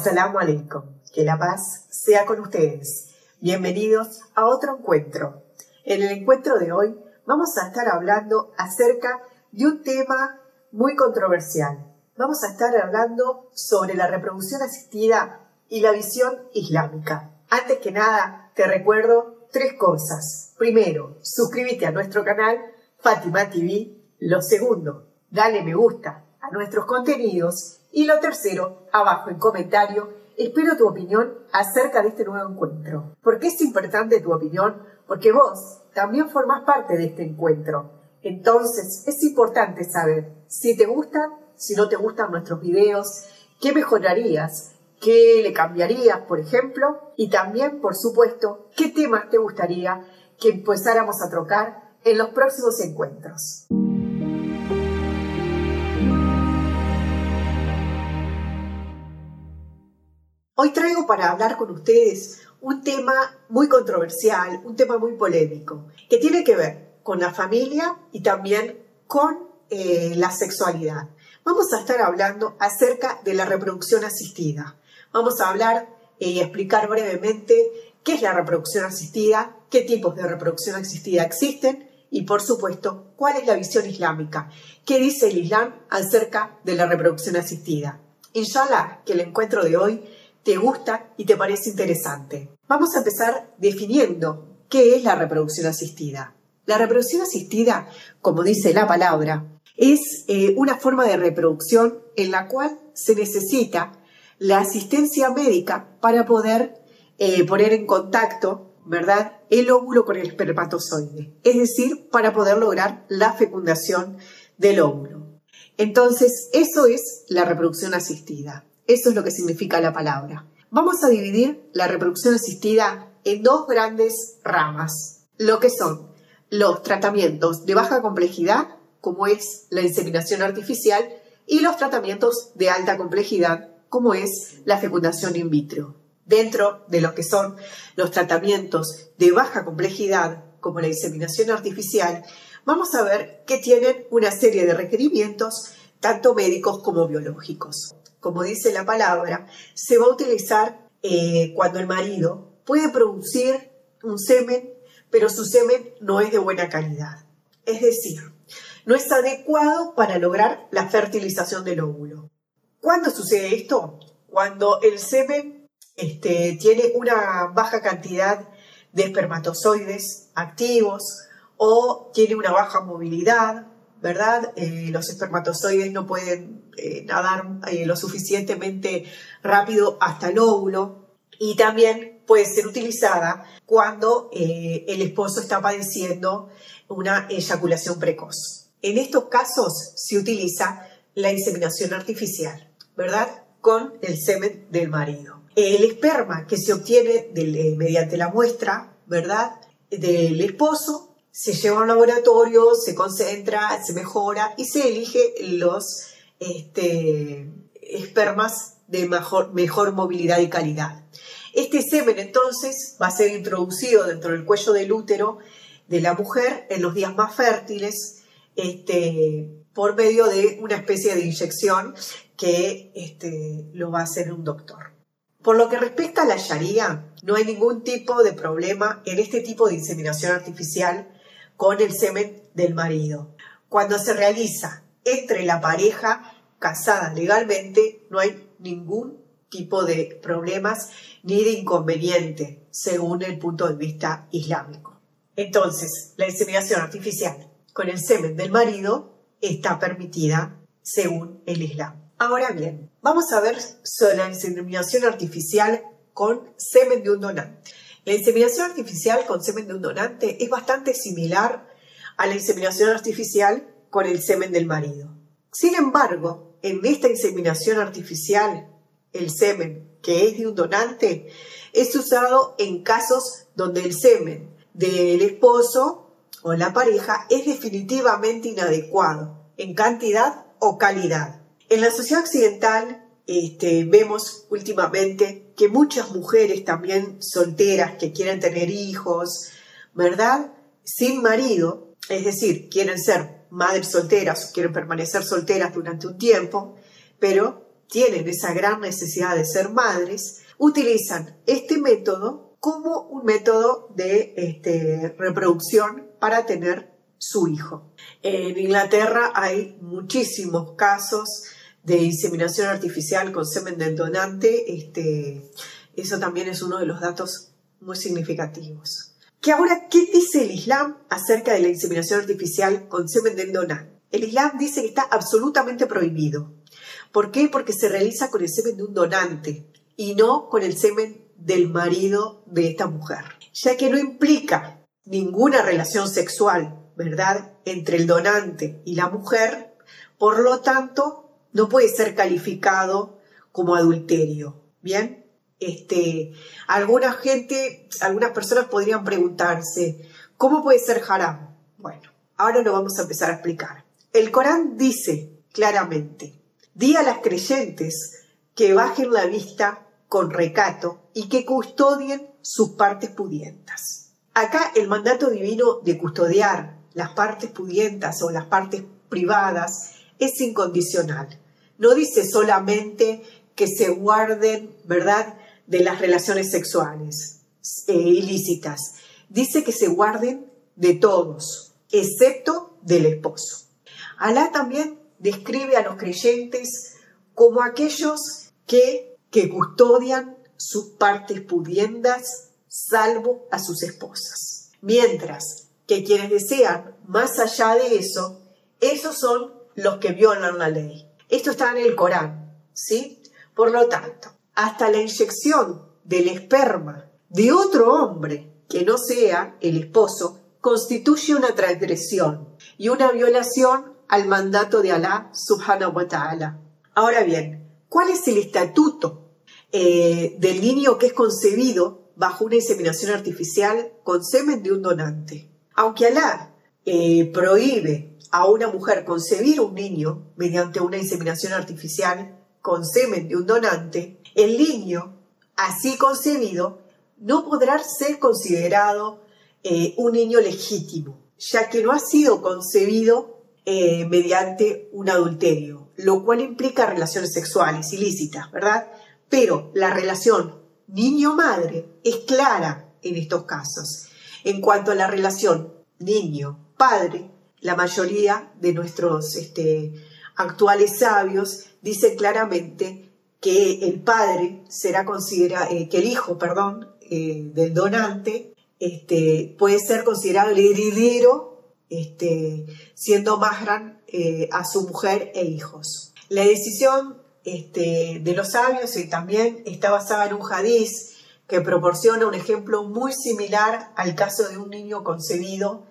Assalamu alaikum. Que la paz sea con ustedes. Bienvenidos a otro encuentro. En el encuentro de hoy vamos a estar hablando acerca de un tema muy controversial. Vamos a estar hablando sobre la reproducción asistida y la visión islámica. Antes que nada, te recuerdo tres cosas. Primero, suscríbete a nuestro canal Fátima TV. Lo segundo, dale me gusta a nuestros contenidos. Y lo tercero, abajo en comentario, espero tu opinión acerca de este nuevo encuentro. ¿Por qué es importante tu opinión? Porque vos también formás parte de este encuentro. Entonces, es importante saber si te gustan, si no te gustan nuestros videos, qué mejorarías, qué le cambiarías, por ejemplo, y también, por supuesto, qué temas te gustaría que empezáramos a trocar en los próximos encuentros. Hoy traigo para hablar con ustedes un tema muy controversial, un tema muy polémico, que tiene que ver con la familia y también con eh, la sexualidad. Vamos a estar hablando acerca de la reproducción asistida. Vamos a hablar y explicar brevemente qué es la reproducción asistida, qué tipos de reproducción asistida existen y, por supuesto, cuál es la visión islámica, qué dice el Islam acerca de la reproducción asistida. Inshallah, que el encuentro de hoy te gusta y te parece interesante. Vamos a empezar definiendo qué es la reproducción asistida. La reproducción asistida, como dice la palabra, es eh, una forma de reproducción en la cual se necesita la asistencia médica para poder eh, poner en contacto, ¿verdad?, el óvulo con el espermatozoide, es decir, para poder lograr la fecundación del óvulo. Entonces, eso es la reproducción asistida. Eso es lo que significa la palabra. Vamos a dividir la reproducción asistida en dos grandes ramas, lo que son los tratamientos de baja complejidad, como es la inseminación artificial, y los tratamientos de alta complejidad, como es la fecundación in vitro. Dentro de lo que son los tratamientos de baja complejidad, como la inseminación artificial, vamos a ver que tienen una serie de requerimientos, tanto médicos como biológicos. Como dice la palabra, se va a utilizar eh, cuando el marido puede producir un semen, pero su semen no es de buena calidad. Es decir, no es adecuado para lograr la fertilización del óvulo. ¿Cuándo sucede esto? Cuando el semen este, tiene una baja cantidad de espermatozoides activos o tiene una baja movilidad, ¿verdad? Eh, los espermatozoides no pueden eh, nadar eh, lo suficientemente rápido hasta el óvulo y también puede ser utilizada cuando el esposo está padeciendo una eyaculación precoz. En estos casos se utiliza la inseminación artificial. ¿verdad? Con el semen del marido. El esperma que se obtiene eh, mediante la muestra, ¿verdad? Del esposo se lleva a un laboratorio, se concentra, se mejora y se elige los este, espermas de mejor, mejor movilidad y calidad. Este semen entonces va a ser introducido dentro del cuello del útero de la mujer en los días más fértiles este, por medio de una especie de inyección que este, lo va a hacer un doctor. Por lo que respecta a la Sharia, no hay ningún tipo de problema en este tipo de inseminación artificial con el semen del marido. Cuando se realiza entre la pareja casada legalmente, no hay ningún tipo de problemas ni de inconveniente según el punto de vista islámico. Entonces, la inseminación artificial con el semen del marido está permitida según el Islam. Ahora bien, vamos a ver sobre la inseminación artificial con semen de un donante. La inseminación artificial con semen de un donante es bastante similar a la inseminación artificial con el semen del marido. Sin embargo, en esta inseminación artificial, el semen que es de un donante es usado en casos donde el semen del esposo o la pareja es definitivamente inadecuado en cantidad o calidad. En la sociedad occidental este, vemos últimamente que muchas mujeres también solteras que quieren tener hijos, ¿verdad? Sin marido, es decir, quieren ser madres solteras quieren permanecer solteras durante un tiempo, pero tienen esa gran necesidad de ser madres, utilizan este método como un método de este, reproducción para tener su hijo. En Inglaterra hay muchísimos casos de inseminación artificial con semen del donante. Este, eso también es uno de los datos muy significativos. Que ahora, ¿qué dice el Islam acerca de la inseminación artificial con semen del donante? El Islam dice que está absolutamente prohibido. ¿Por qué? Porque se realiza con el semen de un donante y no con el semen del marido de esta mujer, ya que no implica ninguna relación sexual, ¿verdad?, entre el donante y la mujer, por lo tanto, no puede ser calificado como adulterio. Bien, este, gente, algunas personas podrían preguntarse, ¿cómo puede ser haram? Bueno, ahora lo vamos a empezar a explicar. El Corán dice claramente, di a las creyentes que bajen la vista con recato y que custodien sus partes pudientas. Acá el mandato divino de custodiar las partes pudientas o las partes privadas es incondicional. No dice solamente que se guarden, ¿verdad?, de las relaciones sexuales eh, ilícitas. Dice que se guarden de todos, excepto del esposo. Alá también describe a los creyentes como aquellos que, que custodian sus partes pudiendas, salvo a sus esposas. Mientras que quienes desean más allá de eso, esos son los que violan la ley. Esto está en el Corán, ¿sí? Por lo tanto, hasta la inyección del esperma de otro hombre que no sea el esposo constituye una transgresión y una violación al mandato de Alá subhanahu wa ta'ala. Ahora bien, ¿cuál es el estatuto eh, del niño que es concebido bajo una inseminación artificial con semen de un donante? Aunque Alá eh, prohíbe a una mujer concebir un niño mediante una inseminación artificial con semen de un donante, el niño así concebido no podrá ser considerado eh, un niño legítimo, ya que no ha sido concebido eh, mediante un adulterio, lo cual implica relaciones sexuales ilícitas, ¿verdad? Pero la relación niño-madre es clara en estos casos. En cuanto a la relación niño-padre, la mayoría de nuestros este, actuales sabios dicen claramente que el padre será considerado, eh, que el hijo, perdón, eh, del donante este, puede ser considerado el heredero este, siendo Mahran eh, a su mujer e hijos. La decisión este, de los sabios también está basada en un hadiz que proporciona un ejemplo muy similar al caso de un niño concebido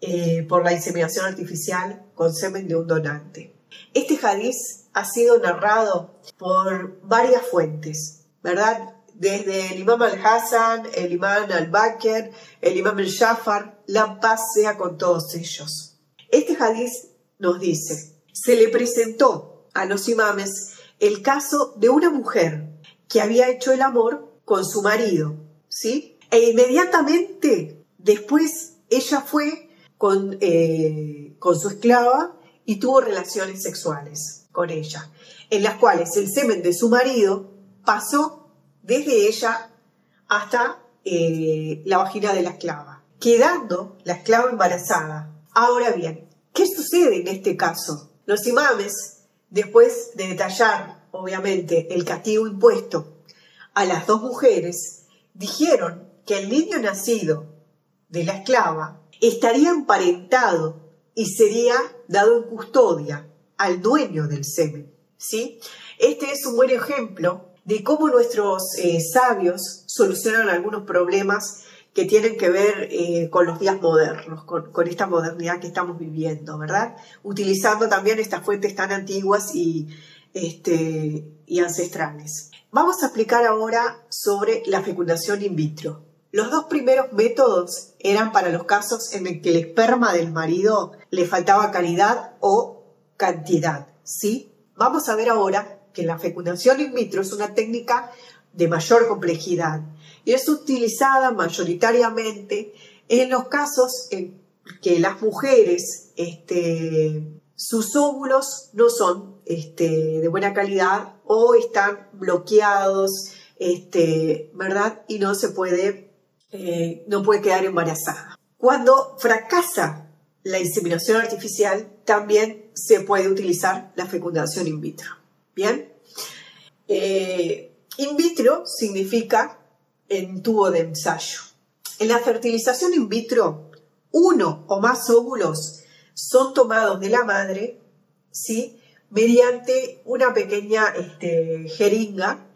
eh, por la inseminación artificial con semen de un donante. Este hadiz ha sido narrado por varias fuentes, ¿verdad? desde el imam al-Hassan, el imam al-Bakr, el imam al-Jafar, la paz sea con todos ellos. Este hadiz nos dice, se le presentó a los imames el caso de una mujer que había hecho el amor con su marido, ¿sí? E inmediatamente después ella fue con, eh, con su esclava y tuvo relaciones sexuales con ella, en las cuales el semen de su marido pasó desde ella hasta eh, la vagina de la esclava, quedando la esclava embarazada. Ahora bien, ¿qué sucede en este caso? Los imames, después de detallar, obviamente, el castigo impuesto a las dos mujeres, dijeron que el niño nacido de la esclava estaría emparentado y sería dado en custodia al dueño del semen. ¿sí? Este es un buen ejemplo de cómo nuestros eh, sabios solucionan algunos problemas que tienen que ver eh, con los días modernos, con, esta modernidad que estamos viviendo, ¿verdad? Utilizando también estas fuentes tan antiguas y, este, y ancestrales. Vamos a explicar ahora sobre la fecundación in vitro. Los dos primeros métodos eran para los casos en el que el esperma del marido le faltaba calidad o cantidad, ¿sí? Vamos a ver ahora que la fecundación in vitro es una técnica de mayor complejidad y es utilizada mayoritariamente en los casos en que las mujeres, este, sus óvulos no son este, de buena calidad o están bloqueados, este, ¿verdad? Y no se puede, eh, no puede quedar embarazada. Cuando fracasa la inseminación artificial, también se puede utilizar la fecundación in vitro. Bien. Eh, in vitro significa en tubo de ensayo. En la fertilización in vitro, uno o más óvulos son tomados de la madre, ¿sí? mediante una pequeña este, jeringa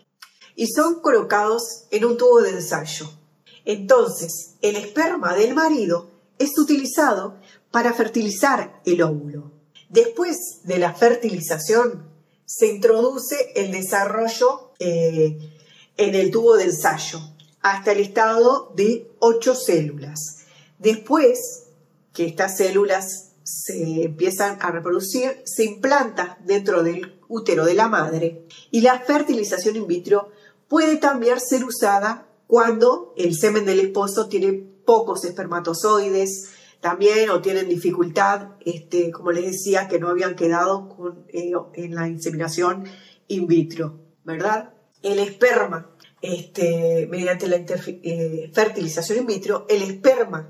y son colocados en un tubo de ensayo. Entonces, el esperma del marido es utilizado para fertilizar el óvulo. Después de la fertilización, se introduce el desarrollo eh, en el tubo de ensayo hasta el estado de 8 células. Después que estas células se empiezan a reproducir, se implanta dentro del útero de la madre y la fertilización in vitro puede también ser usada cuando el semen del esposo tiene pocos espermatozoides, también o tienen dificultad, este, como les decía, que no habían quedado con, eh, en la inseminación in vitro, ¿verdad? El esperma, este, mediante la eh, fertilización in vitro, el esperma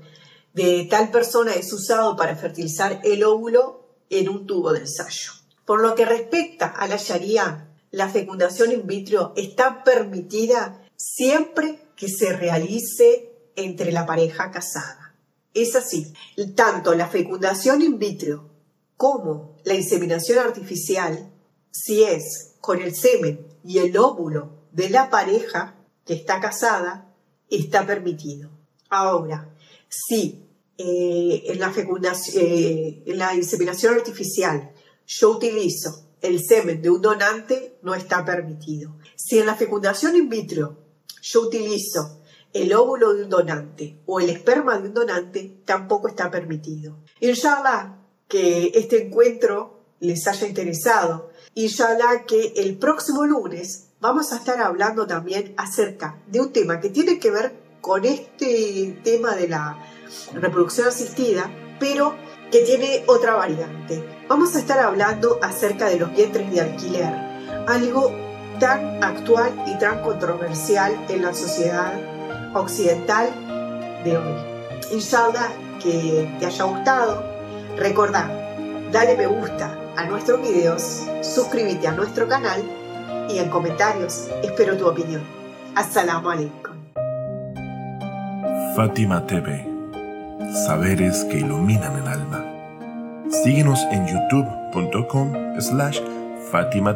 de tal persona es usado para fertilizar el óvulo en un tubo de ensayo. Por lo que respecta a la Sharia, la fecundación in vitro está permitida siempre que se realice entre la pareja casada. Es así, tanto la fecundación in vitro como la inseminación artificial, si es con el semen y el óvulo de la pareja que está casada, está permitido. Ahora, si eh, la fecundación, eh, en la inseminación artificial yo utilizo el semen de un donante, no está permitido. Si en la fecundación in vitro yo utilizo el óvulo de un donante o el esperma de un donante, tampoco está permitido. Inshallah que este encuentro les haya interesado. Inshallah que el próximo lunes vamos a estar hablando también acerca de un tema que tiene que ver con este tema de la reproducción asistida, pero que tiene otra variante. Vamos a estar hablando acerca de los vientres de alquiler, algo tan actual y tan controversial en la sociedad occidental de hoy. Inshallah que te haya gustado. Recordá, dale me gusta a nuestros videos, suscríbete a nuestro canal y en comentarios espero tu opinión. Assalamu alaikum. Fátima TV saberes que iluminan el alma. Síguenos en youtube.com slash Fátima